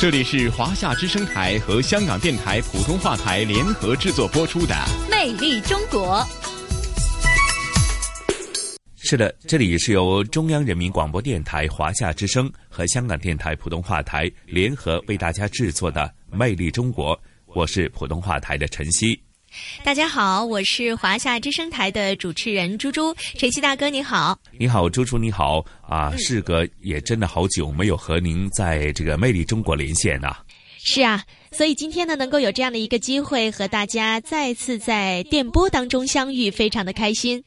这里是华夏之声台和香港电台普通话台联合制作播出的《魅力中国》。是的，这里是由中央人民广播电台华夏之声和香港电台普通话台联合为大家制作的《魅力中国》，我是普通话台的陈曦。大家好，我是华夏之声台的主持人猪猪，晨曦大哥你好，你好，猪猪你好啊！事隔也真的好久没有和您在这个魅力中国连线呐。是啊，所以今天呢，能够有这样的一个机会和大家再次在电波当中相遇，非常的开心。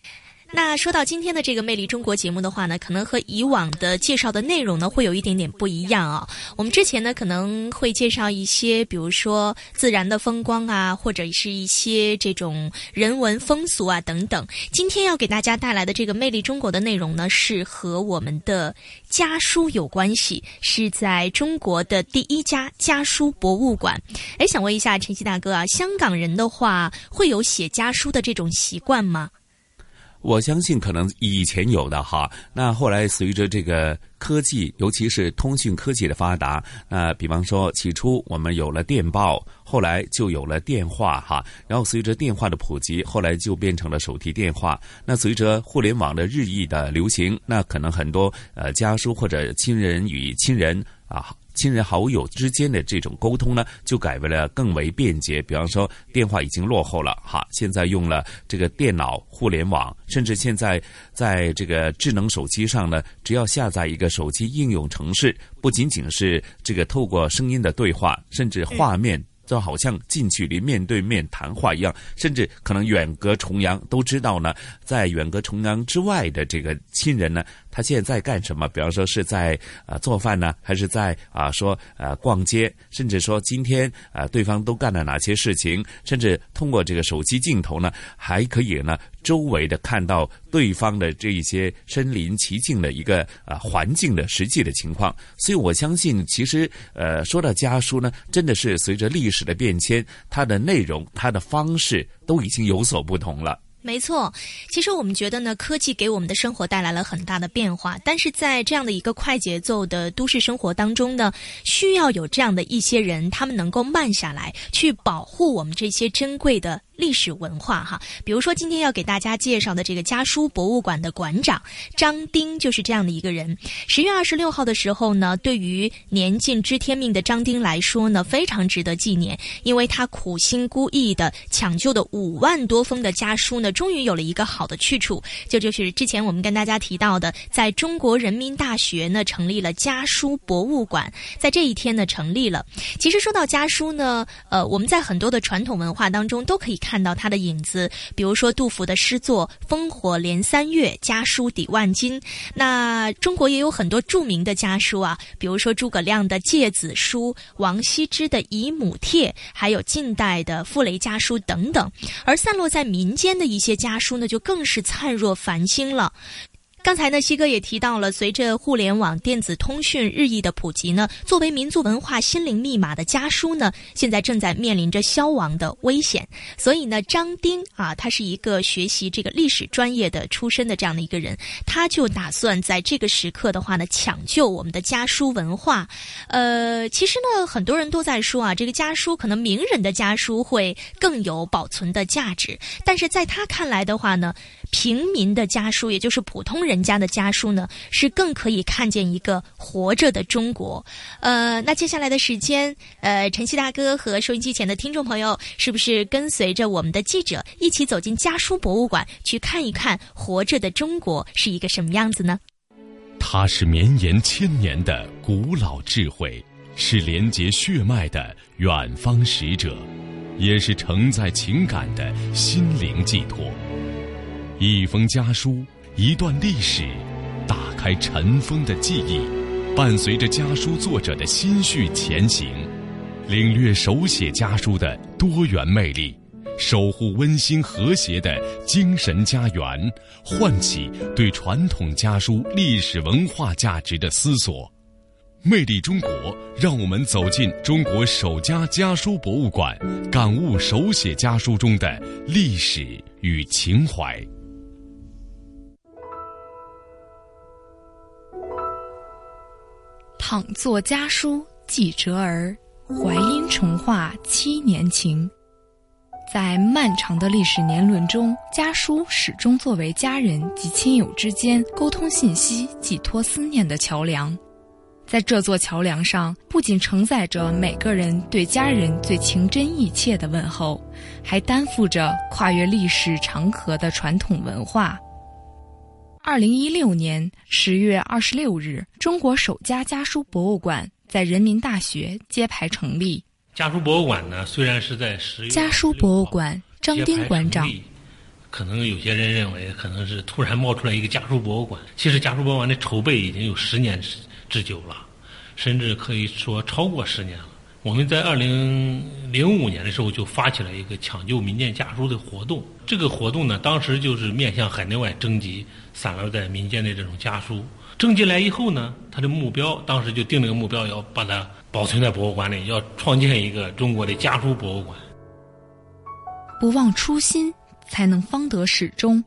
那说到今天的这个《魅力中国》节目的话呢，可能和以往的介绍的内容呢会有一点点不一样啊。我们之前呢可能会介绍一些，比如说自然的风光啊，或者是一些这种人文风俗啊等等。今天要给大家带来的这个《魅力中国》的内容呢，是和我们的家书有关系，是在中国的第一家家书博物馆。哎，想问一下晨曦大哥啊，香港人的话会有写家书的这种习惯吗？我相信可能以前有的哈，那后来随着这个科技，尤其是通讯科技的发达，那比方说起初我们有了电报，后来就有了电话哈，然后随着电话的普及，后来就变成了手提电话。那随着互联网的日益的流行，那可能很多呃家书或者亲人与亲人啊。亲人好友之间的这种沟通呢，就改为了更为便捷。比方说，电话已经落后了，哈，现在用了这个电脑、互联网，甚至现在在这个智能手机上呢，只要下载一个手机应用程式，不仅仅是这个透过声音的对话，甚至画面。就好像近距离面对面谈话一样，甚至可能远隔重洋都知道呢。在远隔重洋之外的这个亲人呢，他现在干什么？比方说是在啊做饭呢，还是在啊说呃逛街，甚至说今天啊对方都干了哪些事情？甚至通过这个手机镜头呢，还可以呢。周围的看到对方的这一些身临其境的一个呃环境的实际的情况，所以我相信，其实呃说到家书呢，真的是随着历史的变迁，它的内容、它的方式都已经有所不同了。没错，其实我们觉得呢，科技给我们的生活带来了很大的变化，但是在这样的一个快节奏的都市生活当中呢，需要有这样的一些人，他们能够慢下来，去保护我们这些珍贵的。历史文化哈，比如说今天要给大家介绍的这个家书博物馆的馆长张丁就是这样的一个人。十月二十六号的时候呢，对于年近知天命的张丁来说呢，非常值得纪念，因为他苦心孤诣的抢救的五万多封的家书呢，终于有了一个好的去处。这就是之前我们跟大家提到的，在中国人民大学呢成立了家书博物馆，在这一天呢成立了。其实说到家书呢，呃，我们在很多的传统文化当中都可以看。看到他的影子，比如说杜甫的诗作“烽火连三月，家书抵万金”。那中国也有很多著名的家书啊，比如说诸葛亮的《诫子书》、王羲之的《姨母帖》，还有近代的傅雷家书等等。而散落在民间的一些家书呢，就更是灿若繁星了。刚才呢，西哥也提到了，随着互联网电子通讯日益的普及呢，作为民族文化心灵密码的家书呢，现在正在面临着消亡的危险。所以呢，张丁啊，他是一个学习这个历史专业的出身的这样的一个人，他就打算在这个时刻的话呢，抢救我们的家书文化。呃，其实呢，很多人都在说啊，这个家书可能名人的家书会更有保存的价值，但是在他看来的话呢，平民的家书，也就是普通人。家的家书呢，是更可以看见一个活着的中国。呃，那接下来的时间，呃，晨曦大哥和收音机前的听众朋友，是不是跟随着我们的记者一起走进家书博物馆，去看一看活着的中国是一个什么样子呢？它是绵延千年的古老智慧，是连接血脉的远方使者，也是承载情感的心灵寄托。一封家书。一段历史，打开尘封的记忆，伴随着家书作者的心绪前行。领略手写家书的多元魅力，守护温馨和谐的精神家园，唤起对传统家书历史文化价值的思索。魅力中国，让我们走进中国首家家书博物馆，感悟手写家书中的历史与情怀。倘作家书寄折儿，怀因重画七年情。在漫长的历史年轮中，家书始终作为家人及亲友之间沟通信息、寄托思念的桥梁。在这座桥梁上，不仅承载着每个人对家人最情真意切的问候，还担负着跨越历史长河的传统文化。二零一六年十月二十六日，中国首家家书博物馆在人民大学揭牌成立。家书博物馆呢，虽然是在十月家书博物馆张丁馆长，可能有些人认为可能是突然冒出来一个家书博物馆，其实家书博物馆的筹备已经有十年之之久了。甚至可以说超过十年了。我们在二零零五年的时候就发起了一个抢救民间家书的活动。这个活动呢，当时就是面向海内外征集散落在民间的这种家书。征集来以后呢，他的目标当时就定了个目标，要把它保存在博物馆里，要创建一个中国的家书博物馆。不忘初心，才能方得始终。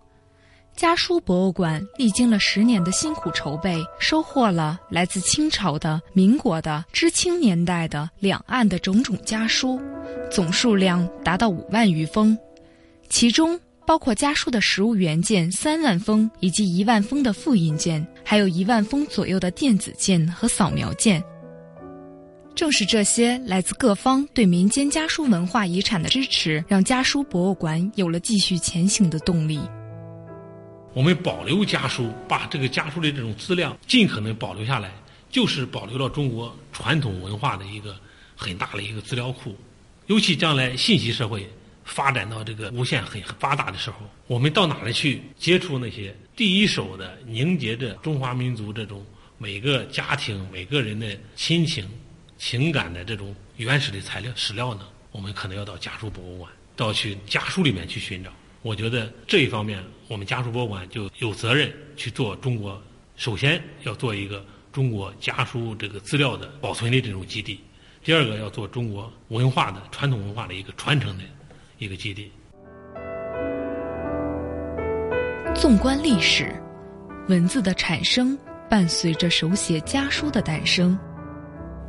家书博物馆历经了十年的辛苦筹备，收获了来自清朝的、民国的、知青年代的、两岸的种种家书，总数量达到五万余封，其中包括家书的实物原件三万封，以及一万封的复印件，还有一万封左右的电子件和扫描件。正是这些来自各方对民间家书文化遗产的支持，让家书博物馆有了继续前行的动力。我们保留家书，把这个家书的这种资料尽可能保留下来，就是保留了中国传统文化的一个很大的一个资料库。尤其将来信息社会发展到这个无限很发达的时候，我们到哪里去接触那些第一手的凝结着中华民族这种每个家庭每个人的亲情情感的这种原始的材料史料呢？我们可能要到家书博物馆，到去家书里面去寻找。我觉得这一方面，我们家书博物馆就有责任去做中国，首先要做一个中国家书这个资料的保存的这种基地；第二个要做中国文化的传统文化的一个传承的一个基地。纵观历史，文字的产生伴随着手写家书的诞生。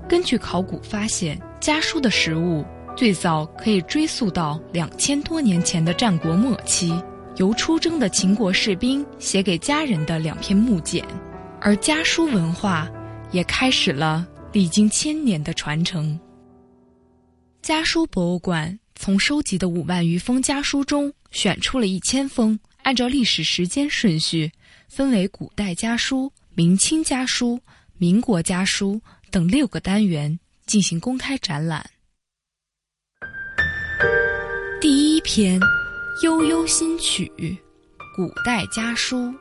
根据考古发现，家书的实物。最早可以追溯到两千多年前的战国末期，由出征的秦国士兵写给家人的两篇木简，而家书文化也开始了历经千年的传承。家书博物馆从收集的五万余封家书中选出了一千封，按照历史时间顺序，分为古代家书、明清家书、民国家书等六个单元进行公开展览。第一篇《悠悠新曲》，古代家书。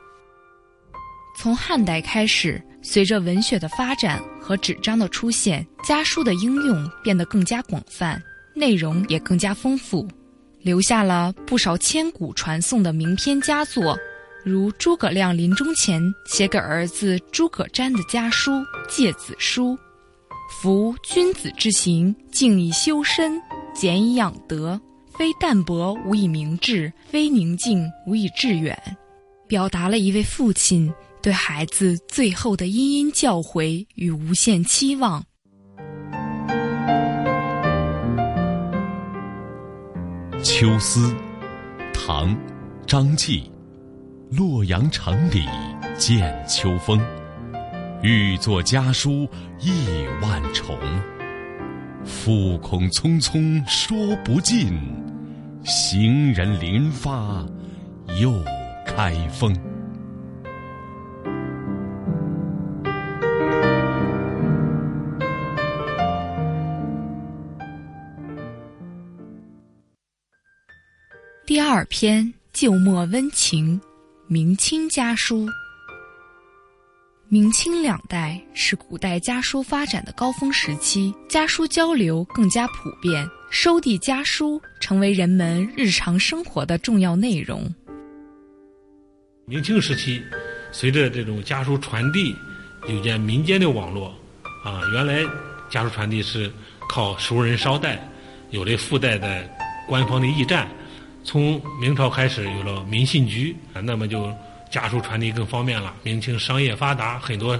从汉代开始，随着文学的发展和纸张的出现，家书的应用变得更加广泛，内容也更加丰富，留下了不少千古传颂的名篇佳作，如诸葛亮临终前写给儿子诸葛瞻的家书《诫子书》：“夫君子之行，静以修身，俭以养德。”非淡泊无以明志，非宁静无以致远，表达了一位父亲对孩子最后的殷殷教诲与无限期望。《秋思》，唐，张继。洛阳城里见秋风，欲作家书意万重。复恐匆匆说不尽，行人临发又开封。第二篇旧墨温情，明清家书。明清两代是古代家书发展的高峰时期，家书交流更加普遍，收递家书成为人们日常生活的重要内容。明清时期，随着这种家书传递，有件民间的网络，啊，原来家书传递是靠熟人捎带，有了附带的官方的驿站。从明朝开始有了民信局啊，那么就家书传递更方便了。明清商业发达，很多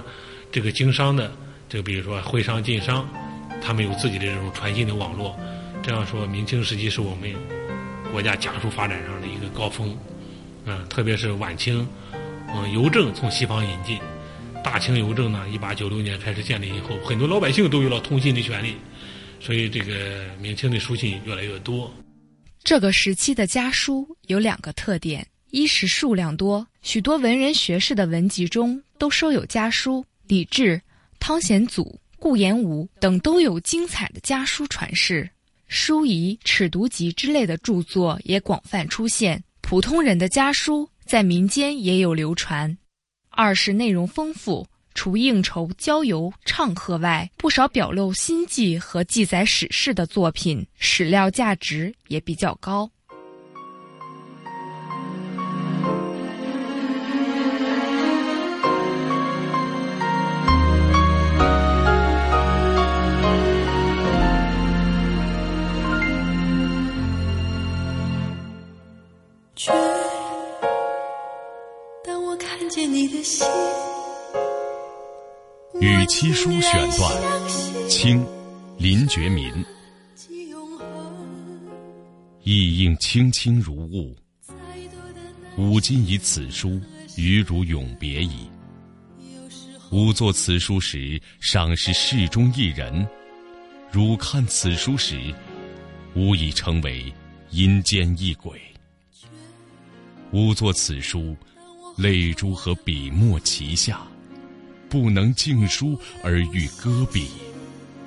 这个经商的，这个比如说徽商、晋商，他们有自己的这种传信的网络。这样说，明清时期是我们国家家书发展上的一个高峰。嗯，特别是晚清，嗯，邮政从西方引进，大清邮政呢，一八九六年开始建立以后，很多老百姓都有了通信的权利，所以这个明清的书信越来越多。这个时期的家书有两个特点：一是数量多，许多文人学士的文集中都收有家书，李治、汤显祖、顾炎武等都有精彩的家书传世，书仪、尺牍集之类的著作也广泛出现。普通人的家书在民间也有流传。二是内容丰富，除应酬、郊游、唱和外，不少表露心迹和记载史事的作品，史料价值也比较高。与妻书选段，清，林觉民。意应卿卿如晤，吾今以此书与汝永别矣。吾作此书时，尚是世中一人；汝看此书时，吾已成为阴间一鬼。吾作此书。泪珠和笔墨齐下，不能静书而欲搁笔，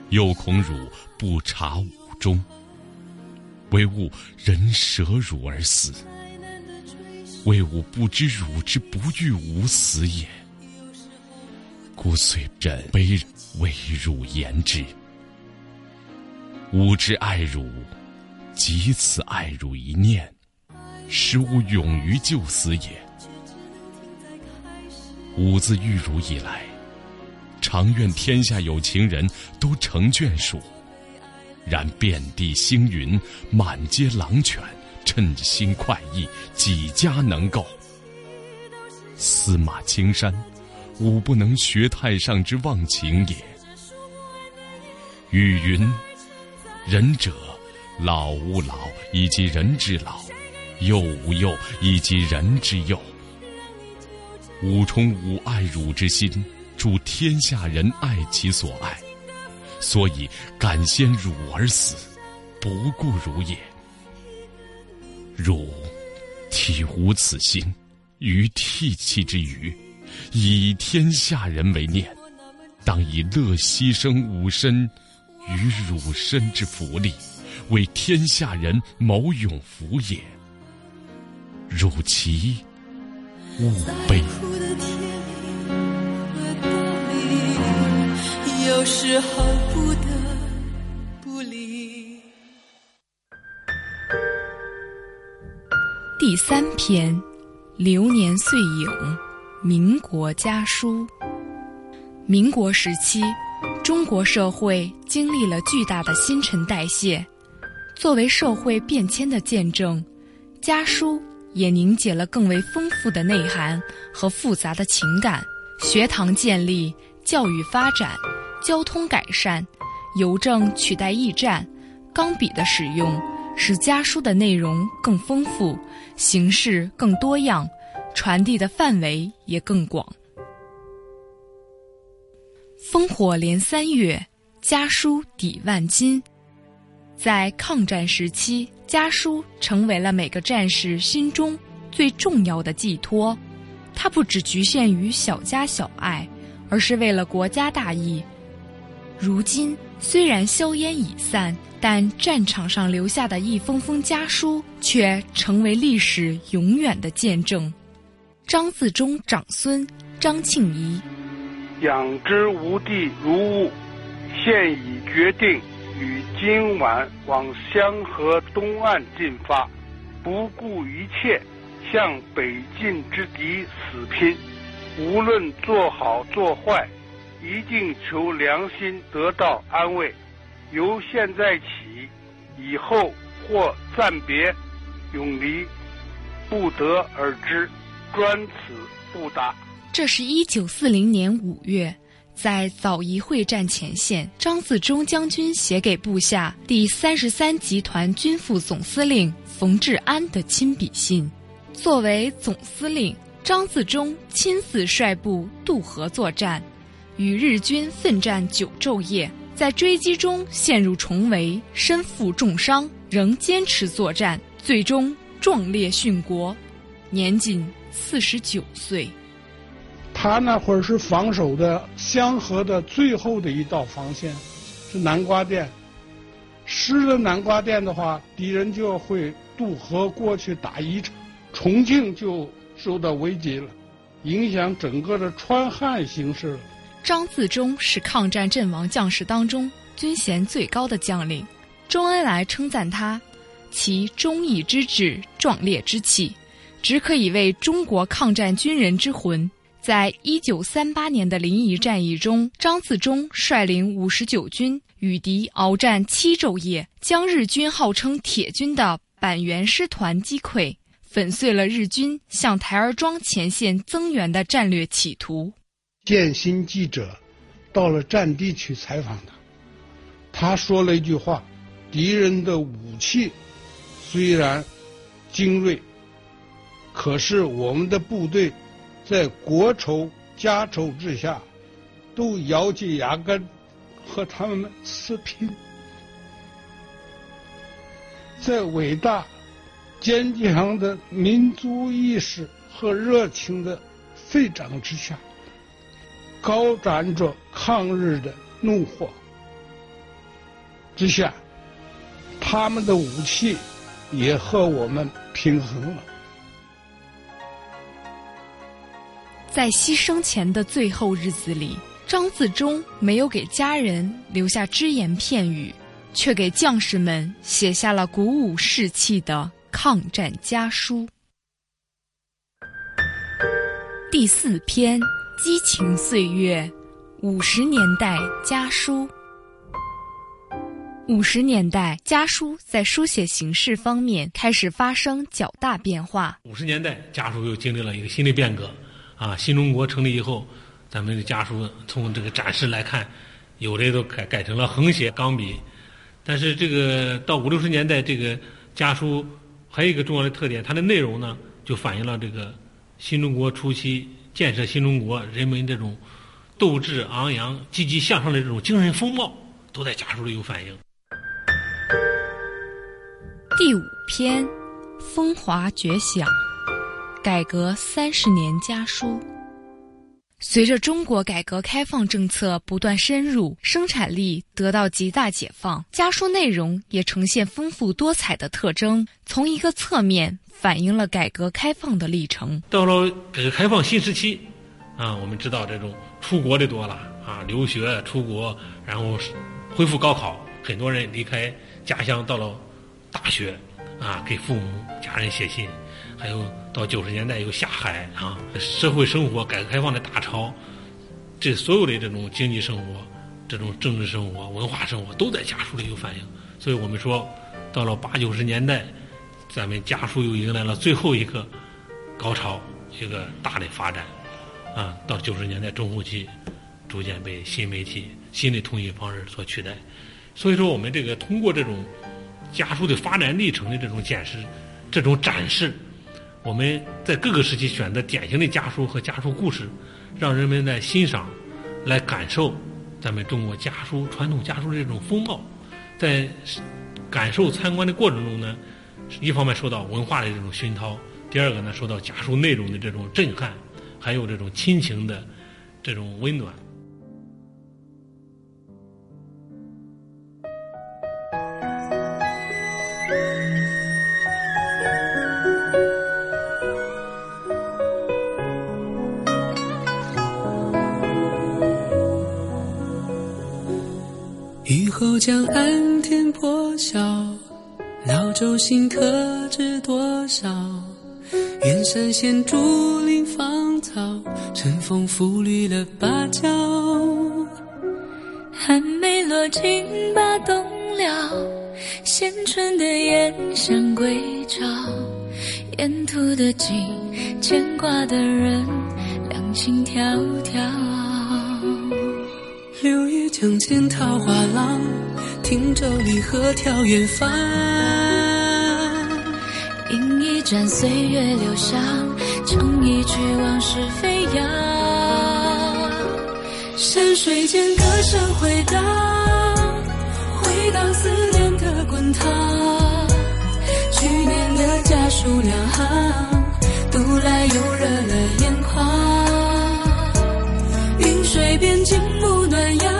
又恐汝不察吾中，唯吾人舍汝而死，为吾不知汝之不欲吾死也，故遂忍悲为汝言之。吾之爱汝，即此爱汝一念，使吾勇于就死也。吾自遇汝以来，常愿天下有情人都成眷属。然遍地星云，满街狼犬，称心快意，几家能够？司马青山，吾不能学太上之忘情也。语云：仁者，老吾老以及人之老，幼吾幼以及人之幼。吾充吾爱汝之心，助天下人爱其所爱，所以敢先汝而死，不顾汝也。汝体无此心，于涕泣之余，以天下人为念，当以乐牺牲吾身与汝身之福利，为天下人谋永福也。汝其勿悲。有时候不得不离。第三篇，流年岁影，民国家书。民国时期，中国社会经历了巨大的新陈代谢，作为社会变迁的见证，家书也凝结了更为丰富的内涵和复杂的情感。学堂建立，教育发展。交通改善，邮政取代驿站，钢笔的使用使家书的内容更丰富，形式更多样，传递的范围也更广。烽火连三月，家书抵万金。在抗战时期，家书成为了每个战士心中最重要的寄托，它不只局限于小家小爱，而是为了国家大义。如今虽然硝烟已散，但战场上留下的一封封家书却成为历史永远的见证。张自忠长孙张庆仪，养之无地如晤，现已决定于今晚往香河东岸进发，不顾一切向北进之敌死拼。无论做好做坏，一定求良心得到安慰。由现在起，以后或暂别，永离，不得而知。专此不答。这是一九四零年五月，在枣宜会战前线，张自忠将军写给部下第三十三集团军副总司令冯治安的亲笔信。作为总司令。张自忠亲自率部渡河作战，与日军奋战九昼夜，在追击中陷入重围，身负重伤，仍坚持作战，最终壮烈殉国，年仅四十九岁。他那会儿是防守的香河的最后的一道防线，是南瓜店。失了南瓜店的话，敌人就会渡河过去打宜昌，重庆就。受到危机了，影响整个的川汉形势了。张自忠是抗战阵亡将士当中军衔最高的将领，周恩来称赞他，其忠义之志、壮烈之气，只可以为中国抗战军人之魂。在一九三八年的临沂战役中，张自忠率领五十九军与敌鏖战七昼夜，将日军号称“铁军”的板垣师团击溃。粉碎了日军向台儿庄前线增援的战略企图。建新记者到了战地去采访他，他说了一句话：“敌人的武器虽然精锐，可是我们的部队在国仇家仇之下，都咬紧牙根和他们撕拼，在伟大。”坚强的民族意识和热情的沸涨之下，高展着抗日的怒火之下，他们的武器也和我们平衡了。在牺牲前的最后日子里，张自忠没有给家人留下只言片语，却给将士们写下了鼓舞士气的。抗战家书第四篇：激情岁月，五十年代家书。五十年代家书在书写形式方面开始发生较大变化。五十年代家书又经历了一个新的变革，啊，新中国成立以后，咱们的家书从这个展示来看，有的都改改成了横写钢笔，但是这个到五六十年代，这个家书。还有一个重要的特点，它的内容呢，就反映了这个新中国初期建设新中国人们这种斗志昂扬、积极向上的这种精神风貌，都在家书里有反映。第五篇，风华绝响，改革三十年家书。随着中国改革开放政策不断深入，生产力得到极大解放，家书内容也呈现丰富多彩的特征。从一个侧面反映了改革开放的历程。到了改革开放新时期，啊，我们知道这种出国的多了啊，留学出国，然后恢复高考，很多人离开家乡到了大学，啊，给父母家人写信。还有到九十年代又下海啊，社会生活改革开放的大潮，这所有的这种经济生活、这种政治生活、文化生活都在家书里有反映。所以我们说，到了八九十年代，咱们家书又迎来了最后一个高潮，一个大的发展啊。到九十年代中后期，逐渐被新媒体、新的通讯方式所取代。所以说，我们这个通过这种家书的发展历程的这种检视、这种展示。我们在各个时期选择典型的家书和家书故事，让人们来欣赏、来感受咱们中国家书传统家书的这种风貌。在感受参观的过程中呢，一方面受到文化的这种熏陶，第二个呢受到家书内容的这种震撼，还有这种亲情的这种温暖。江岸天破晓，老舟新客知多少？远山现竹林芳草，晨风拂绿了芭蕉。寒梅落尽把冬了，衔春的雁向归巢。沿途的景，牵挂的人，两情迢迢。柳叶江间桃花浪，汀洲离合眺远方。饮一盏岁月留香，唱一曲往事飞扬。山水间歌声回荡，回荡思念的滚烫。去年的家书两行，读来又热了眼眶。云水边静沐暖阳，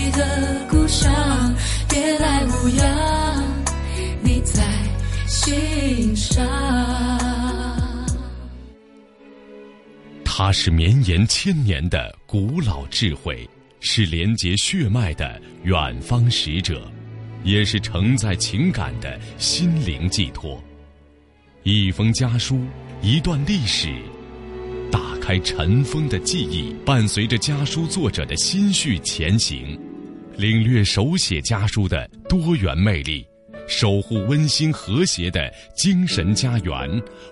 违的故乡，别来无恙，你在心上。它是绵延千年的古老智慧，是连接血脉的远方使者。也是承载情感的心灵寄托。一封家书，一段历史，打开尘封的记忆，伴随着家书作者的心绪前行，领略手写家书的多元魅力，守护温馨和谐的精神家园，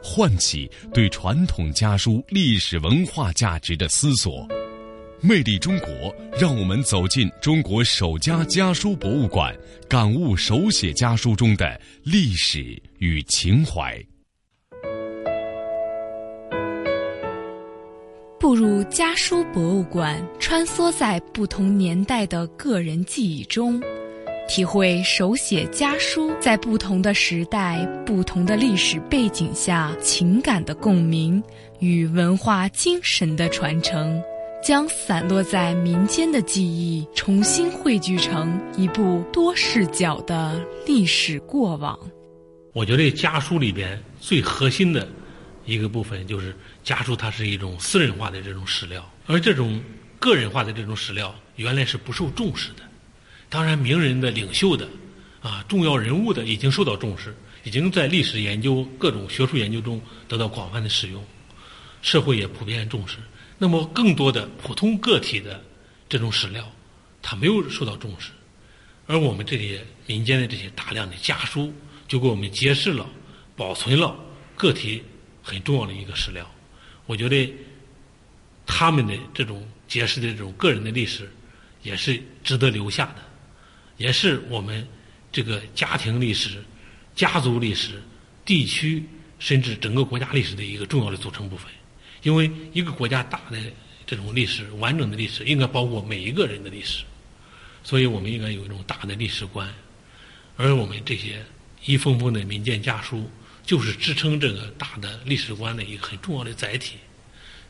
唤起对传统家书历史文化价值的思索。魅力中国，让我们走进中国首家家书博物馆，感悟手写家书中的历史与情怀。步入家书博物馆，穿梭在不同年代的个人记忆中，体会手写家书在不同的时代、不同的历史背景下情感的共鸣与文化精神的传承。将散落在民间的记忆重新汇聚成一部多视角的历史过往。我觉得家书里边最核心的一个部分就是家书，它是一种私人化的这种史料，而这种个人化的这种史料原来是不受重视的。当然，名人的、领袖的，啊，重要人物的已经受到重视，已经在历史研究、各种学术研究中得到广泛的使用，社会也普遍重视。那么，更多的普通个体的这种史料，它没有受到重视，而我们这些民间的这些大量的家书，就给我们揭示了、保存了个体很重要的一个史料。我觉得他们的这种揭示的这种个人的历史，也是值得留下的，也是我们这个家庭历史、家族历史、地区甚至整个国家历史的一个重要的组成部分。因为一个国家大的这种历史、完整的历史，应该包括每一个人的历史，所以我们应该有一种大的历史观。而我们这些一封封的民间家书，就是支撑这个大的历史观的一个很重要的载体。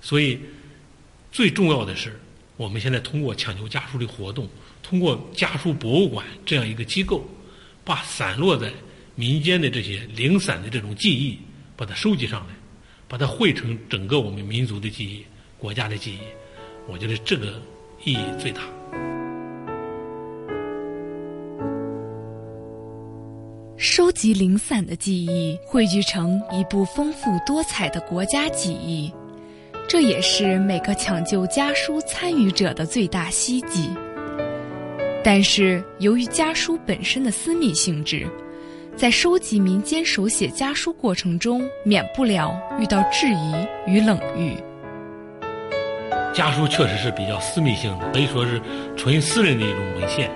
所以，最重要的是，我们现在通过抢救家书的活动，通过家书博物馆这样一个机构，把散落在民间的这些零散的这种记忆，把它收集上来。把它汇成整个我们民族的记忆、国家的记忆，我觉得这个意义最大。收集零散的记忆，汇聚成一部丰富多彩的国家记忆，这也是每个抢救家书参与者的最大希冀。但是，由于家书本身的私密性质。在收集民间手写家书过程中，免不了遇到质疑与冷遇。家书确实是比较私密性的，可以说是纯私人的一种文献。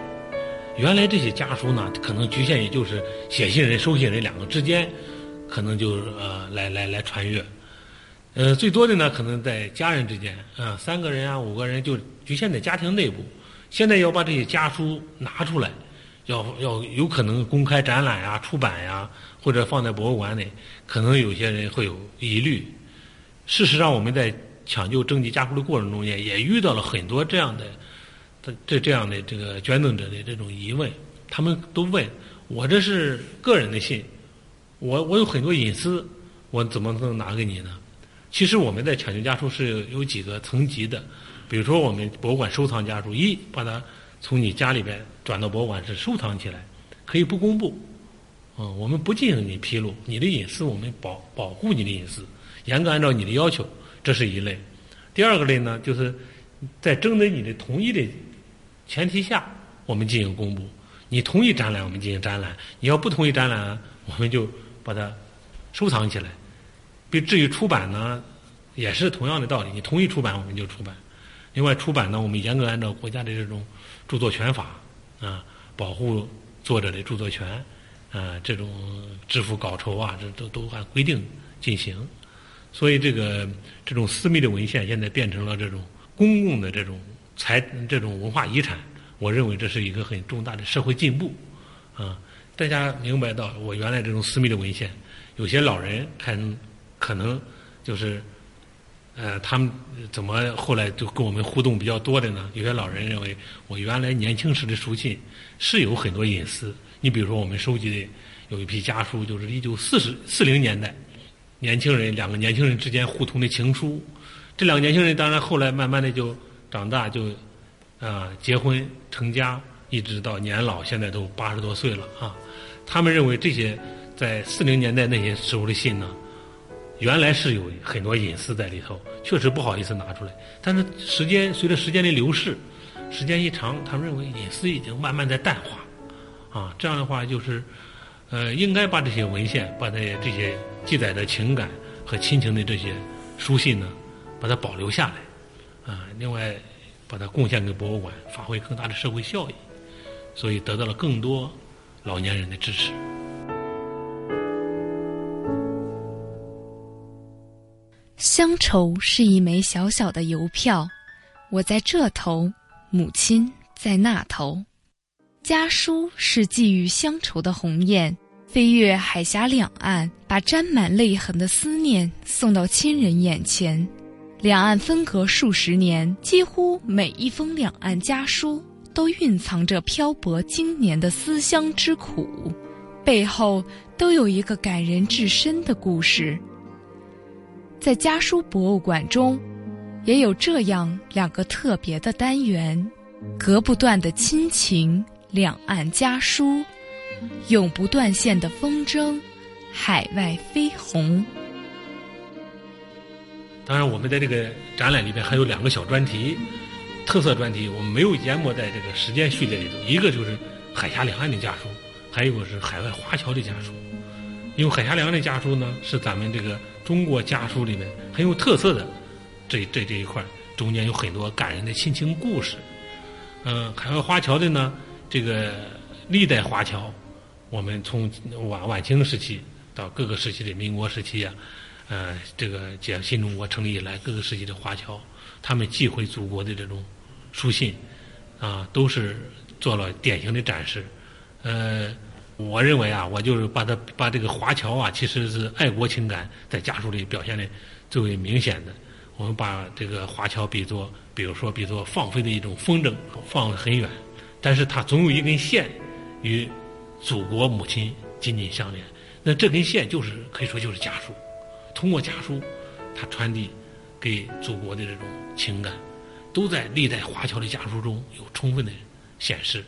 原来这些家书呢，可能局限于就是写信人、收信人两个之间，可能就呃来来来传阅。呃，最多的呢，可能在家人之间，啊，三个人啊、五个人，就局限在家庭内部。现在要把这些家书拿出来。要要有可能公开展览呀、出版呀，或者放在博物馆里，可能有些人会有疑虑。事实上，我们在抢救征集家书的过程中间，也遇到了很多这样的这这样的这个捐赠者的这种疑问。他们都问我：“这是个人的信，我我有很多隐私，我怎么能拿给你呢？”其实我们在抢救家书是有几个层级的，比如说我们博物馆收藏家书，一把它从你家里边转到博物馆是收藏起来，可以不公布，嗯，我们不进行你披露，你的隐私我们保保护你的隐私，严格按照你的要求，这是一类。第二个类呢，就是在征得你的同意的前提下，我们进行公布。你同意展览，我们进行展览；你要不同意展览，我们就把它收藏起来。比至于出版呢，也是同样的道理。你同意出版，我们就出版。另外，出版呢，我们严格按照国家的这种著作权法啊，保护作者的著作权啊，这种支付稿酬啊，这都都按规定进行。所以，这个这种私密的文献现在变成了这种公共的这种财这种文化遗产。我认为这是一个很重大的社会进步，啊，大家明白到我原来这种私密的文献，有些老人看可能就是，呃，他们怎么后来就跟我们互动比较多的呢？有些老人认为我原来年轻时的书信是有很多隐私。你比如说，我们收集的有一批家书，就是一九四十四零年代年轻人两个年轻人之间互通的情书。这两个年轻人当然后来慢慢的就长大就。啊，结婚成家，一直到年老，现在都八十多岁了啊。他们认为这些在四零年代那些时候的信呢，原来是有很多隐私在里头，确实不好意思拿出来。但是时间随着时间的流逝，时间一长，他们认为隐私已经慢慢在淡化啊。这样的话，就是呃，应该把这些文献，把这这些记载的情感和亲情的这些书信呢，把它保留下来啊。另外。把它贡献给博物馆，发挥更大的社会效益，所以得到了更多老年人的支持。乡愁是一枚小小的邮票，我在这头，母亲在那头。家书是寄予乡愁的鸿雁，飞越海峡两岸，把沾满泪痕的思念送到亲人眼前。两岸分隔数十年，几乎每一封两岸家书都蕴藏着漂泊经年的思乡之苦，背后都有一个感人至深的故事。在家书博物馆中，也有这样两个特别的单元：隔不断的亲情，两岸家书；永不断线的风筝，海外飞鸿。当然，我们在这个展览里边还有两个小专题，特色专题，我们没有淹没在这个时间序列里头。一个就是海峡两岸的家书，还有个是海外华侨的家书。因为海峡两岸的家书呢，是咱们这个中国家书里面很有特色的这这这一块，中间有很多感人的亲情故事。嗯，海外华侨的呢，这个历代华侨，我们从晚晚清时期到各个时期的民国时期啊。呃，这个解新中国成立以来，各个时期的华侨，他们寄回祖国的这种书信，啊，都是做了典型的展示。呃，我认为啊，我就是把它把这个华侨啊，其实是爱国情感在家书里表现的最为明显的。我们把这个华侨比作，比如说比作放飞的一种风筝，放得很远，但是它总有一根线与祖国母亲紧紧相连。那这根线就是可以说就是家书。通过家书，他传递给祖国的这种情感，都在历代华侨的家书中有充分的显示。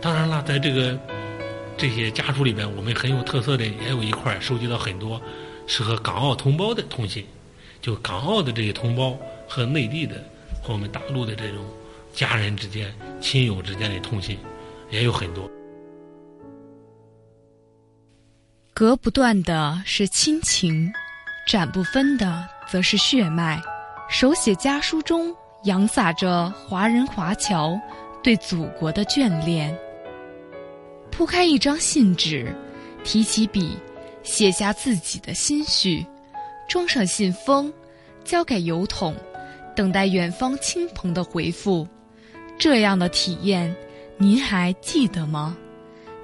当然了，在这个 这些家书里边，我们很有特色的也有一块收集到很多是和港澳同胞的通信，就港澳的这些同胞和内地的和我们大陆的这种家人之间、亲友之间的通信也有很多。隔不断的是亲情。斩不分的则是血脉，手写家书中洋洒着华人华侨对祖国的眷恋。铺开一张信纸，提起笔，写下自己的心绪，装上信封，交给邮筒，等待远方亲朋的回复。这样的体验，您还记得吗？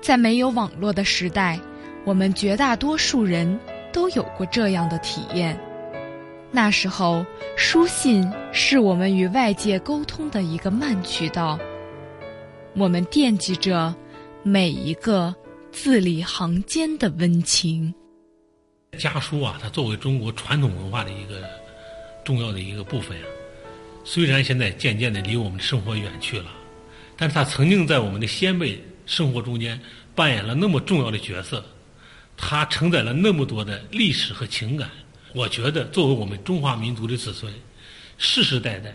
在没有网络的时代，我们绝大多数人。都有过这样的体验。那时候，书信是我们与外界沟通的一个慢渠道。我们惦记着每一个字里行间的温情。家书啊，它作为中国传统文化的一个重要的一个部分啊，虽然现在渐渐的离我们的生活远去了，但是它曾经在我们的先辈生活中间扮演了那么重要的角色，它承载了那么多的历史和情感。我觉得，作为我们中华民族的子孙，世世代代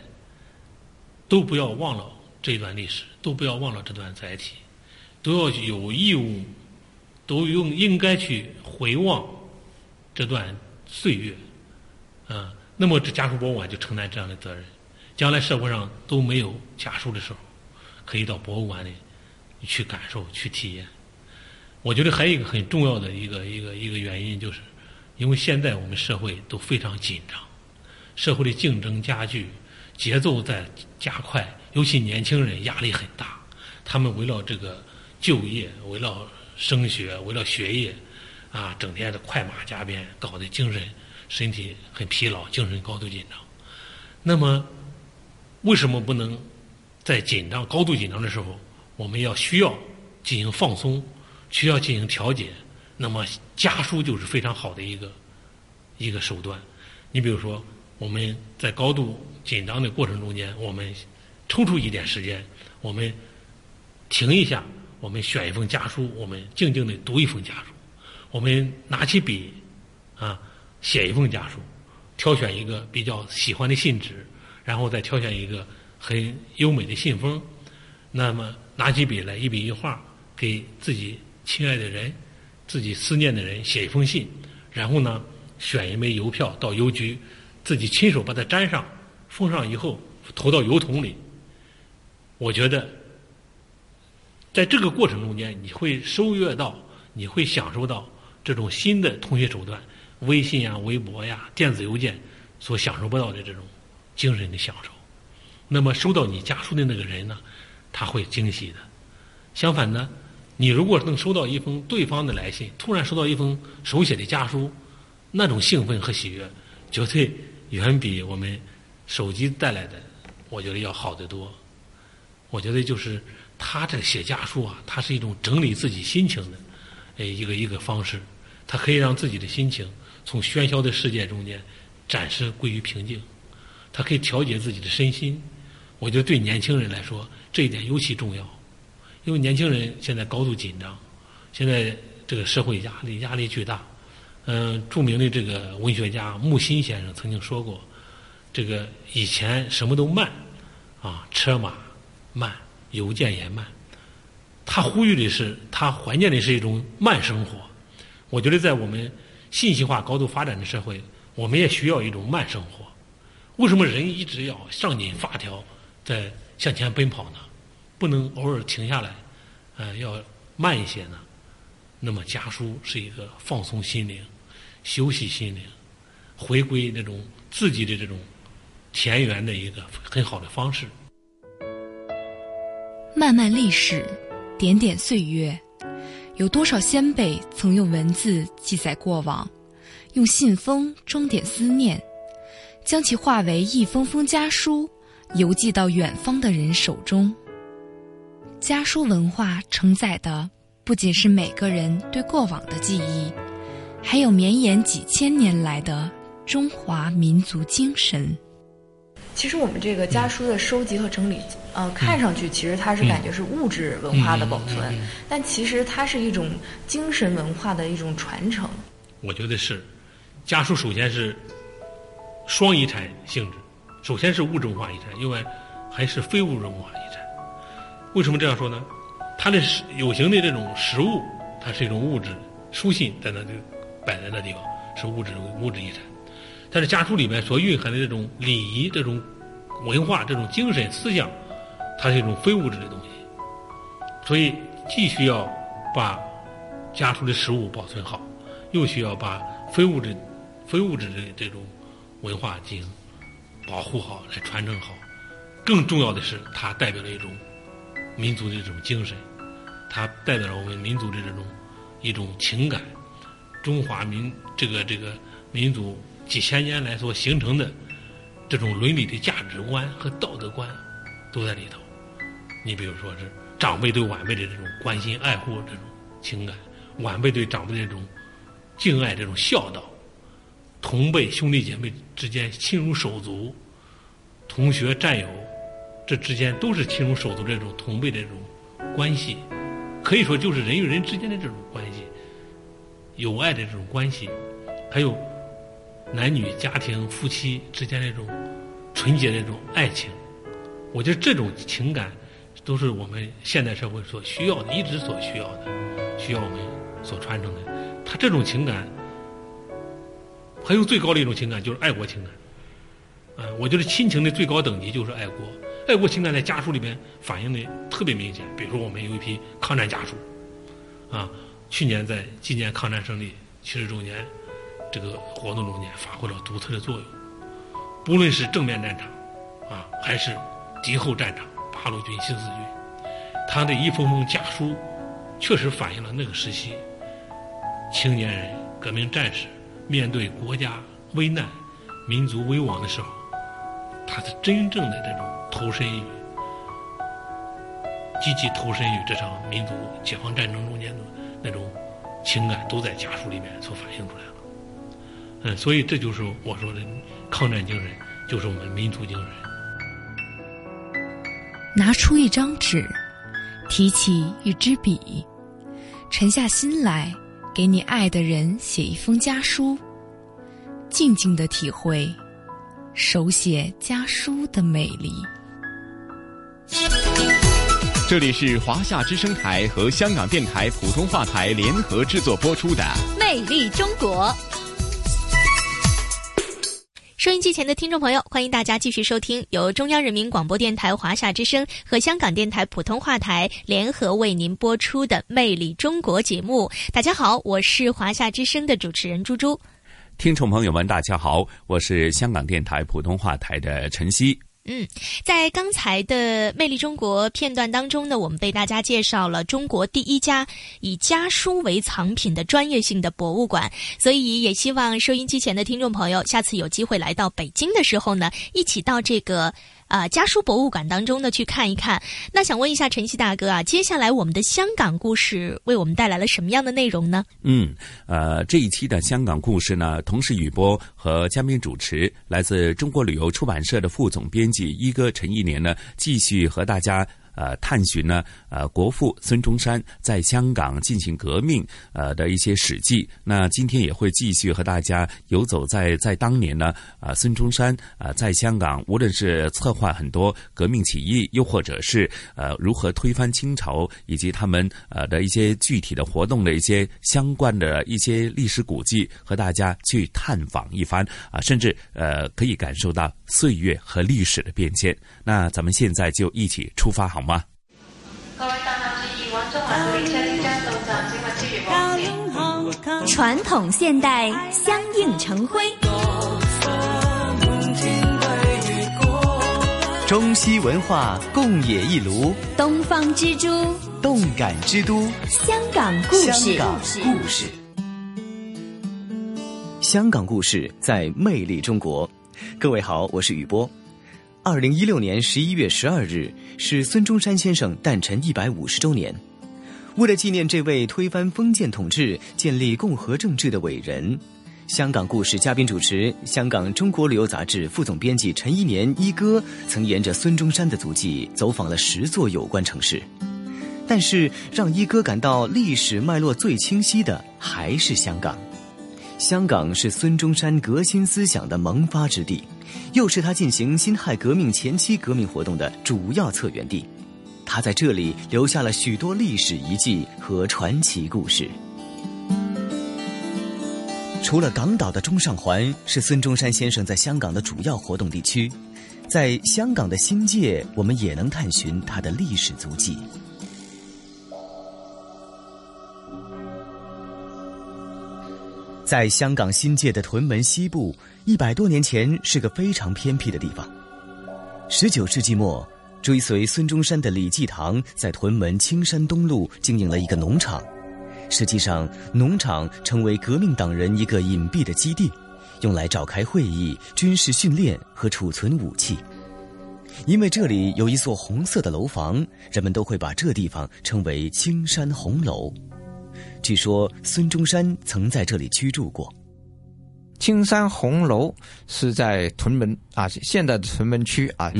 都不要忘了这段历史，都不要忘了这段载体，都要有义务，都用应该去回望这段岁月，啊，那么这家书博物馆就承担这样的责任。将来社会上都没有家书的时候，可以到博物馆里去感受、去体验。我觉得还有一个很重要的一个一个一个原因，就是因为现在我们社会都非常紧张，社会的竞争加剧，节奏在加快，尤其年轻人压力很大，他们围绕这个就业、围绕升学、围绕学业，啊，整天的快马加鞭，搞得精神、身体很疲劳，精神高度紧张。那么，为什么不能在紧张、高度紧张的时候，我们要需要进行放松，需要进行调节？那么家书就是非常好的一个一个手段。你比如说，我们在高度紧张的过程中间，我们抽出一点时间，我们停一下，我们选一封家书，我们静静的读一封家书，我们拿起笔啊，写一封家书，挑选一个比较喜欢的信纸。然后再挑选一个很优美的信封，那么拿起笔来一笔一画给自己亲爱的人、自己思念的人写一封信，然后呢选一枚邮票到邮局，自己亲手把它粘上、封上以后投到邮筒里。我觉得在这个过程中间，你会收阅到，你会享受到这种新的通讯手段——微信呀、微博呀、电子邮件所享受不到的这种。精神的享受，那么收到你家书的那个人呢，他会惊喜的。相反呢，你如果能收到一封对方的来信，突然收到一封手写的家书，那种兴奋和喜悦，绝对远比我们手机带来的，我觉得要好得多。我觉得就是他这写家书啊，它是一种整理自己心情的，诶一个一个方式，它可以让自己的心情从喧嚣的世界中间暂时归于平静。它可以调节自己的身心，我觉得对年轻人来说这一点尤其重要，因为年轻人现在高度紧张，现在这个社会压力压力巨大。嗯，著名的这个文学家木心先生曾经说过，这个以前什么都慢，啊，车马慢，邮件也慢。他呼吁的是，他怀念的是一种慢生活。我觉得在我们信息化高度发展的社会，我们也需要一种慢生活。为什么人一直要上紧发条，在向前奔跑呢？不能偶尔停下来，呃，要慢一些呢？那么家书是一个放松心灵、休息心灵、回归那种自己的这种田园的一个很好的方式。漫漫历史，点点岁月，有多少先辈曾用文字记载过往，用信封装点思念。将其化为一封封家书，邮寄到远方的人手中。家书文化承载的不仅是每个人对过往的记忆，还有绵延几千年来的中华民族精神。其实我们这个家书的收集和整理，呃，看上去其实它是感觉是物质文化的保存，但其实它是一种精神文化的一种传承。我觉得是，家书首先是。双遗产性质，首先是物质文化遗产，另外还是非物质文化遗产。为什么这样说呢？它的有形的这种实物，它是一种物质书信，在那就摆在那地方是物质物质遗产。但是家书里面所蕴含的这种礼仪、这种文化、这种精神思想，它是一种非物质的东西。所以既需要把家书的实物保存好，又需要把非物质、非物质的这种。文化进行保护好，来传承好。更重要的是，它代表了一种民族的这种精神，它代表了我们民族的这种一种情感。中华民这个这个民族几千年来所形成的这种伦理的价值观和道德观都在里头。你比如说是长辈对晚辈的这种关心爱护这种情感，晚辈对长辈的这种敬爱这种孝道。同辈兄弟姐妹之间亲如手足，同学、战友，这之间都是亲如手足这种同辈的这种关系，可以说就是人与人之间的这种关系，友爱的这种关系，还有男女家庭、夫妻之间的这种纯洁的这种爱情。我觉得这种情感都是我们现代社会所需要的，一直所需要的，需要我们所传承的。他这种情感，还有最高的一种情感就是爱国情感。啊，我觉得亲情的最高等级就是爱国。爱国情感在家书里边反映的特别明显。比如说，我们有一批抗战家书，啊，去年在纪念抗战胜利七十周年这个活动中间发挥了独特的作用。不论是正面战场，啊，还是敌后战场，八路军、新四军，他的一封封家书，确实反映了那个时期青年人、革命战士面对国家危难、民族危亡的时候。他是真正的这种投身于、积极投身于这场民族解放战争中间的那种情感，都在家书里面所反映出来了。嗯，所以这就是我说的抗战精神，就是我们民族精神。拿出一张纸，提起一支笔，沉下心来，给你爱的人写一封家书，静静的体会。手写家书的美丽。这里是华夏之声台和香港电台普通话台联合制作播出的《魅力中国》。收音机前的听众朋友，欢迎大家继续收听由中央人民广播电台华夏之声和香港电台普通话台联合为您播出的《魅力中国》节目。大家好，我是华夏之声的主持人朱朱。听众朋友们，大家好，我是香港电台普通话台的晨曦。嗯，在刚才的《魅力中国》片段当中呢，我们被大家介绍了中国第一家以家书为藏品的专业性的博物馆，所以也希望收音机前的听众朋友，下次有机会来到北京的时候呢，一起到这个。啊，家书博物馆当中呢，去看一看。那想问一下晨曦大哥啊，接下来我们的香港故事为我们带来了什么样的内容呢？嗯，呃，这一期的香港故事呢，同时语播和嘉宾主持来自中国旅游出版社的副总编辑一哥陈一年呢，继续和大家。呃，探寻呢，呃，国父孙中山在香港进行革命呃的一些史记。那今天也会继续和大家游走在在当年呢，啊，孙中山啊在香港，无论是策划很多革命起义，又或者是呃如何推翻清朝，以及他们呃的一些具体的活动的一些相关的一些历史古迹，和大家去探访一番啊，甚至呃可以感受到岁月和历史的变迁。那咱们现在就一起出发好。吗？传统现代相映成辉，中西文化共冶一炉，东方之珠，动感之都，香港故事。香港故事，香港故事在魅力中国。各位好，我是雨波。二零一六年十一月十二日是孙中山先生诞辰一百五十周年。为了纪念这位推翻封建统治、建立共和政治的伟人，香港故事嘉宾主持香港中国旅游杂志副总编辑陈一年一哥曾沿着孙中山的足迹走访了十座有关城市。但是，让一哥感到历史脉络最清晰的还是香港。香港是孙中山革新思想的萌发之地。又是他进行辛亥革命前期革命活动的主要策源地，他在这里留下了许多历史遗迹和传奇故事。除了港岛的中上环是孙中山先生在香港的主要活动地区，在香港的新界，我们也能探寻他的历史足迹。在香港新界的屯门西部。一百多年前是个非常偏僻的地方。十九世纪末，追随孙中山的李济棠在屯门青山东路经营了一个农场。实际上，农场成为革命党人一个隐蔽的基地，用来召开会议、军事训练和储存武器。因为这里有一座红色的楼房，人们都会把这地方称为青山红楼。据说孙中山曾在这里居住过。青山红楼是在屯门啊，现在的屯门区啊。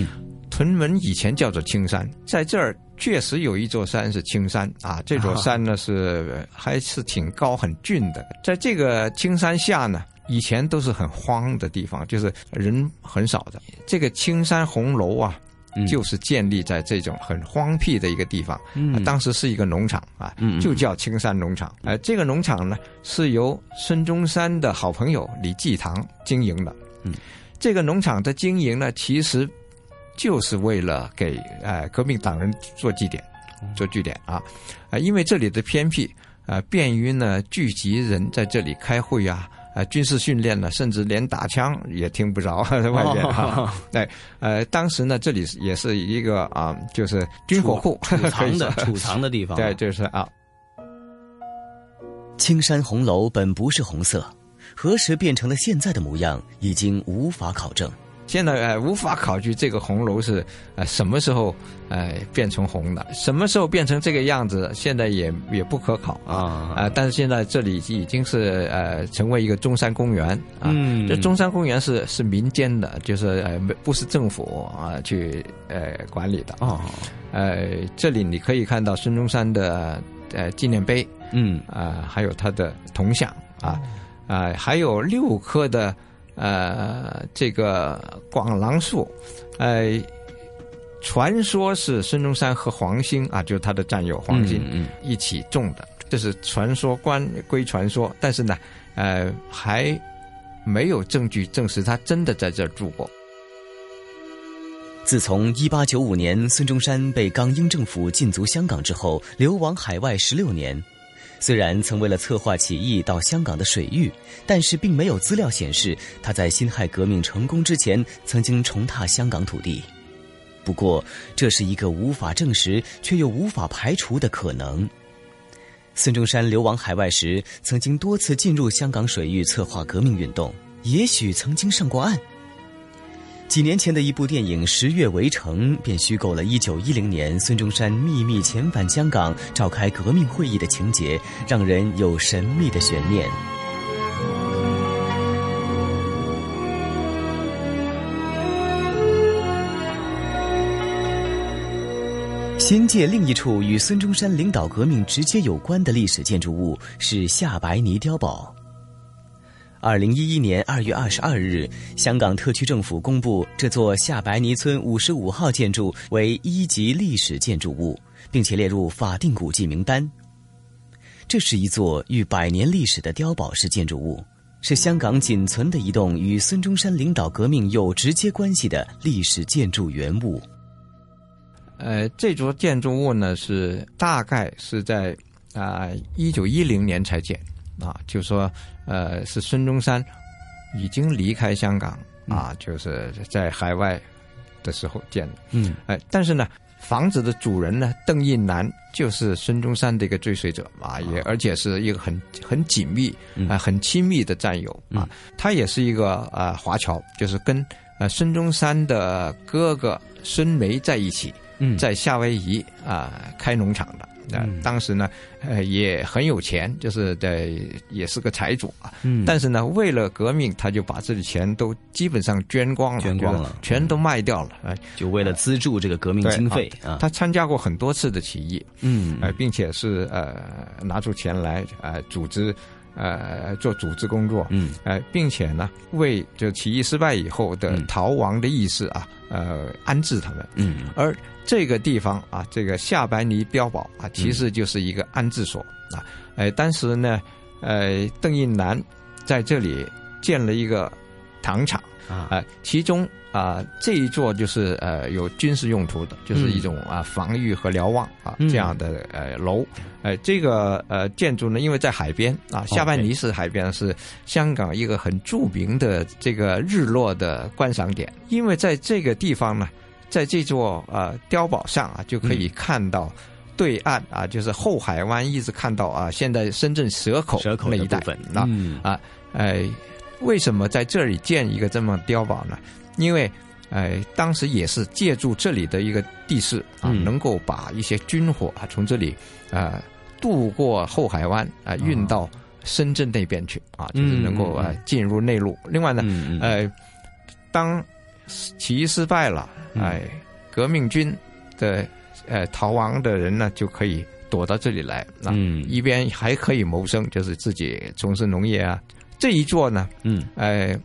屯门以前叫做青山，在这儿确实有一座山是青山啊。这座山呢是还是挺高很峻的。在这个青山下呢，以前都是很荒的地方，就是人很少的。这个青山红楼啊。就是建立在这种很荒僻的一个地方，嗯，当时是一个农场啊，嗯，就叫青山农场。哎，这个农场呢是由孙中山的好朋友李济棠经营的。嗯，这个农场的经营呢，其实就是为了给哎革命党人做据点，做据点啊，啊，因为这里的偏僻啊，便于呢聚集人在这里开会啊。呃，军事训练呢，甚至连打枪也听不着 在外边哈。对，呃，当时呢，这里也是一个啊，就是军火库储藏的 储藏的地方。对，就是啊。青山红楼本不是红色，何时变成了现在的模样，已经无法考证。现在呃无法考据这个红楼是呃什么时候呃变成红的，什么时候变成这个样子，现在也也不可考啊。啊！但是现在这里已经是呃成为一个中山公园啊，这中山公园是是民间的，就是呃不是政府啊去呃管理的。啊，呃这里你可以看到孙中山的呃纪念碑，嗯。啊还有他的铜像啊啊还有六颗的。呃，这个广廊树，呃，传说是孙中山和黄兴啊，就是他的战友黄兴一起种的，这是传说，关归传说。但是呢，呃，还没有证据证实他真的在这儿住过。自从一八九五年孙中山被港英政府禁足香港之后，流亡海外十六年。虽然曾为了策划起义到香港的水域，但是并没有资料显示他在辛亥革命成功之前曾经重踏香港土地。不过，这是一个无法证实却又无法排除的可能。孙中山流亡海外时，曾经多次进入香港水域策划革命运动，也许曾经上过岸。几年前的一部电影《十月围城》便虚构了1910年孙中山秘密遣返香港召开革命会议的情节，让人有神秘的悬念。新界另一处与孙中山领导革命直接有关的历史建筑物是夏白泥碉堡。二零一一年二月二十二日，香港特区政府公布这座下白泥村五十五号建筑为一级历史建筑物，并且列入法定古迹名单。这是一座逾百年历史的碉堡式建筑物，是香港仅存的一栋与孙中山领导革命有直接关系的历史建筑原物。呃，这座建筑物呢，是大概是在啊一九一零年才建。啊，就说，呃，是孙中山已经离开香港啊，就是在海外的时候建的。嗯，哎，但是呢，房子的主人呢，邓应南就是孙中山的一个追随者啊，也而且是一个很很紧密啊、很亲密的战友啊。他也是一个呃华侨，就是跟呃孙中山的哥哥孙梅在一起，在夏威夷啊开农场的。那当时呢，呃，也很有钱，就是在也是个财主啊。嗯。但是呢，为了革命，他就把自己钱都基本上捐光了，捐光了，全都卖掉了。哎，就为了资助这个革命经费啊。他参加过很多次的起义，嗯，呃，并且是呃拿出钱来呃组织呃做组织工作，嗯，呃，并且呢为就起义失败以后的逃亡的意识啊，呃安置他们，嗯，而。这个地方啊，这个夏白泥碉堡啊，其实就是一个安置所啊。哎，当时呢，呃，邓应南在这里建了一个糖厂啊，其中啊这一座就是呃有军事用途的，就是一种啊防御和瞭望啊这样的呃楼。哎，这个呃建筑呢，因为在海边啊，下半泥是海边，是香港一个很著名的这个日落的观赏点。因为在这个地方呢。在这座呃碉堡上啊，就可以看到对岸啊，就是后海湾，一直看到啊，现在深圳蛇口那一带啊啊，哎，为什么在这里建一个这么碉堡呢？因为哎，当时也是借助这里的一个地势啊，能够把一些军火啊从这里啊渡过后海湾啊运到深圳那边去啊，就是能够呃进入内陆。另外呢，呃，当起义失败了，哎，革命军的呃逃亡的人呢，就可以躲到这里来，嗯，一边还可以谋生，就是自己从事农业啊。这一座呢，嗯，哎，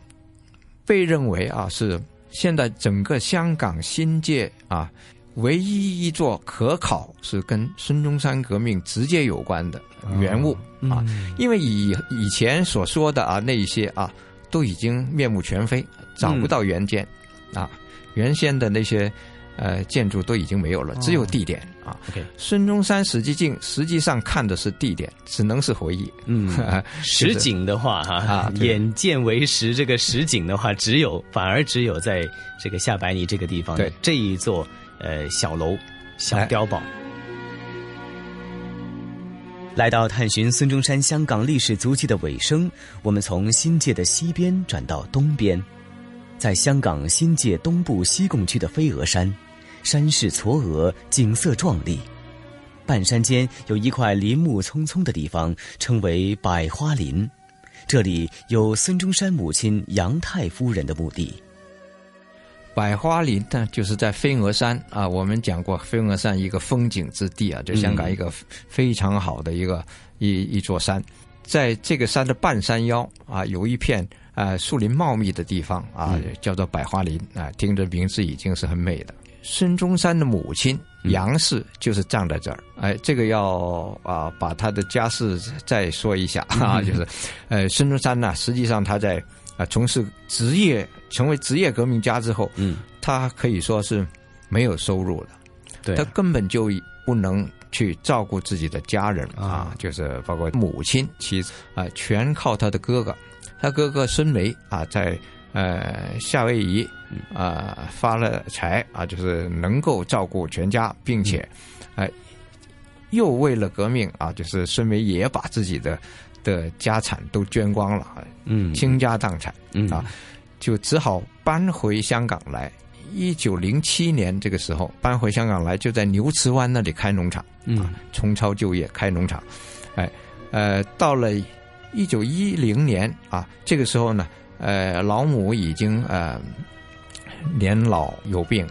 被认为啊是现在整个香港新界啊唯一一座可考是跟孙中山革命直接有关的原物啊，因为以以前所说的啊那一些啊都已经面目全非，找不到原件啊，原先的那些。呃，建筑都已经没有了，只有地点啊。孙中山史记镜实际上看的是地点，只能是回忆。嗯，实景的话哈，眼见为实，这个实景的话，只有反而只有在这个下白泥这个地方的这一座呃小楼小碉堡。来到探寻孙中山香港历史足迹的尾声，我们从新界的西边转到东边。在香港新界东部西贡区的飞鹅山，山势嵯峨，景色壮丽。半山间有一块林木葱葱的地方，称为百花林。这里有孙中山母亲杨太夫人的墓地。百花林呢，就是在飞鹅山啊。我们讲过，飞鹅山一个风景之地啊，就香港一个非常好的一个一一座山。在这个山的半山腰啊，有一片。啊，树林茂密的地方啊，叫做百花林啊，听着名字已经是很美的。孙中山的母亲杨氏就是葬在这儿。哎，这个要啊，把他的家世再说一下啊，就是，呃，孙中山呢，实际上他在啊从事职业，成为职业革命家之后，嗯，他可以说是没有收入的，对，他根本就不能去照顾自己的家人啊，就是包括母亲、妻子啊，全靠他的哥哥。他哥哥孙梅啊，在呃夏威夷啊发了财啊，就是能够照顾全家，并且哎又为了革命啊，就是孙梅也把自己的的家产都捐光了，嗯，倾家荡产，嗯啊，就只好搬回香港来。一九零七年这个时候搬回香港来，就在牛池湾那里开农场，嗯，重操旧业开农场，哎呃到了。一九一零年啊，这个时候呢，呃，老母已经呃年老有病，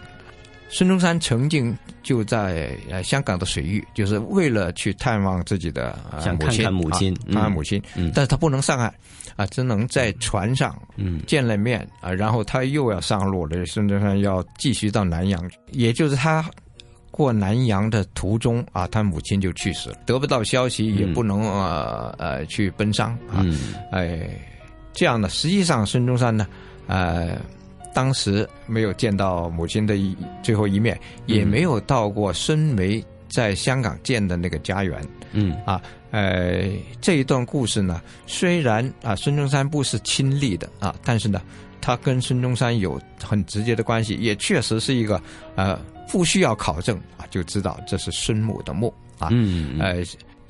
孙中山曾经就在呃香港的水域，就是为了去探望自己的母亲，母亲，看看母亲，但是他不能上岸，啊，只能在船上见了面啊，然后他又要上路了，孙中山要继续到南洋，也就是他。过南洋的途中啊，他母亲就去世了，得不到消息，也不能呃呃去奔丧啊，哎，这样的，实际上孙中山呢，呃，当时没有见到母亲的一最后一面，也没有到过孙梅在香港建的那个家园，嗯啊，呃，这一段故事呢，虽然啊孙中山不是亲历的啊，但是呢，他跟孙中山有很直接的关系，也确实是一个呃。不需要考证啊，就知道这是孙母的墓啊。嗯，呃，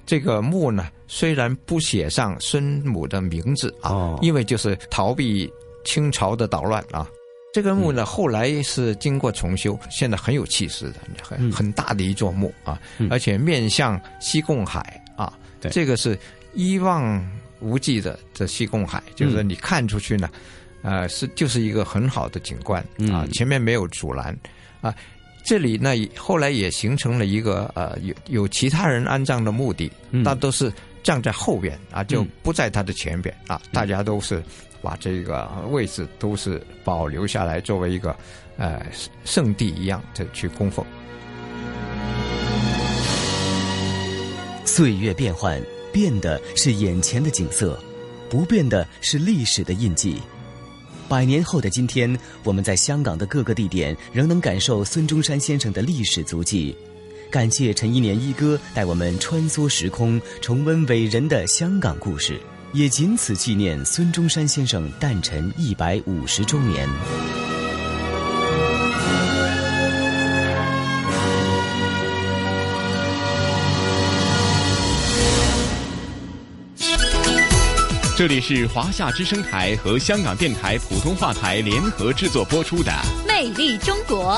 这个墓呢，虽然不写上孙母的名字啊，因为就是逃避清朝的捣乱啊。这个墓呢，后来是经过重修，现在很有气势的，很很大的一座墓啊，而且面向西贡海啊。这个是一望无际的这西贡海，就是你看出去呢，呃，是就是一个很好的景观啊，前面没有阻拦啊。这里呢，后来也形成了一个呃，有有其他人安葬的墓地，那都是葬在后边啊，就不在他的前边啊。大家都是把这个位置都是保留下来，作为一个呃圣地一样的去供奉。岁月变幻，变的是眼前的景色，不变的是历史的印记。百年后的今天，我们在香港的各个地点仍能感受孙中山先生的历史足迹。感谢陈一年一哥带我们穿梭时空，重温伟人的香港故事，也仅此纪念孙中山先生诞辰一百五十周年。这里是华夏之声台和香港电台普通话台联合制作播出的《魅力中国》。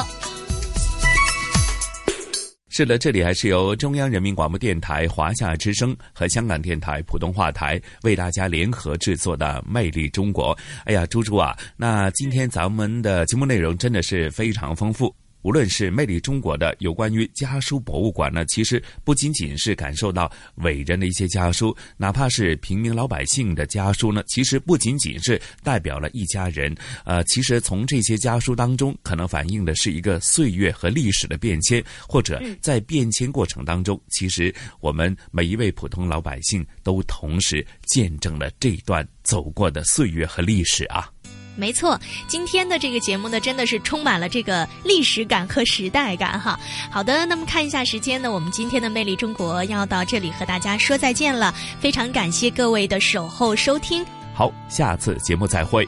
是的，这里还是由中央人民广播电台华夏之声和香港电台普通话台为大家联合制作的《魅力中国》。哎呀，猪猪啊，那今天咱们的节目内容真的是非常丰富。无论是魅力中国的有关于家书博物馆呢，其实不仅仅是感受到伟人的一些家书，哪怕是平民老百姓的家书呢，其实不仅仅是代表了一家人。呃，其实从这些家书当中，可能反映的是一个岁月和历史的变迁，或者在变迁过程当中，其实我们每一位普通老百姓都同时见证了这段走过的岁月和历史啊。没错，今天的这个节目呢，真的是充满了这个历史感和时代感哈。好的，那么看一下时间呢，我们今天的《魅力中国》要到这里和大家说再见了。非常感谢各位的守候收听，好，下次节目再会。